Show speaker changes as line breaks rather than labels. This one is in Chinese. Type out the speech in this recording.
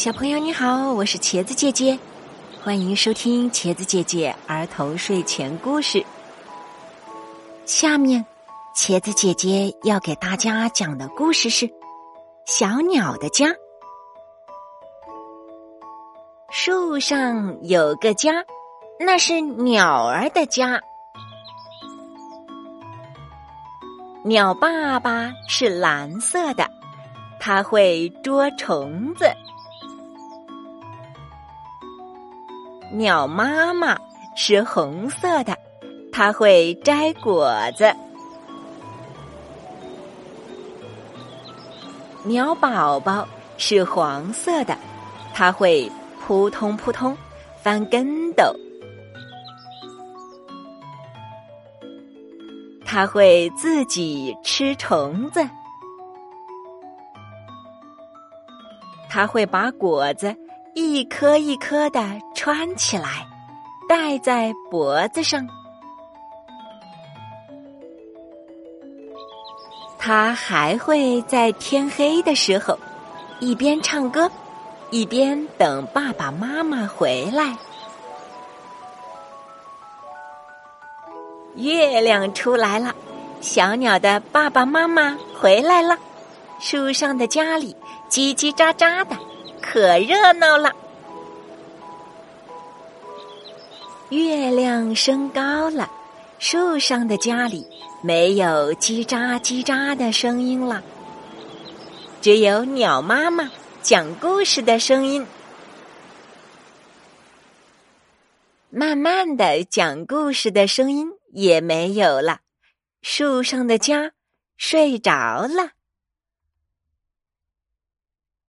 小朋友你好，我是茄子姐姐，欢迎收听茄子姐姐儿童睡前故事。下面，茄子姐姐要给大家讲的故事是《小鸟的家》。树上有个家，那是鸟儿的家。鸟爸爸是蓝色的，他会捉虫子。鸟妈妈是红色的，它会摘果子。鸟宝宝是黄色的，它会扑通扑通翻跟斗。它会自己吃虫子，它会把果子。一颗一颗的穿起来，戴在脖子上。他还会在天黑的时候，一边唱歌，一边等爸爸妈妈回来。月亮出来了，小鸟的爸爸妈妈回来了，树上的家里叽叽喳喳的。可热闹了！月亮升高了，树上的家里没有叽喳叽喳的声音了，只有鸟妈妈讲故事的声音。慢慢的，讲故事的声音也没有了，树上的家睡着了。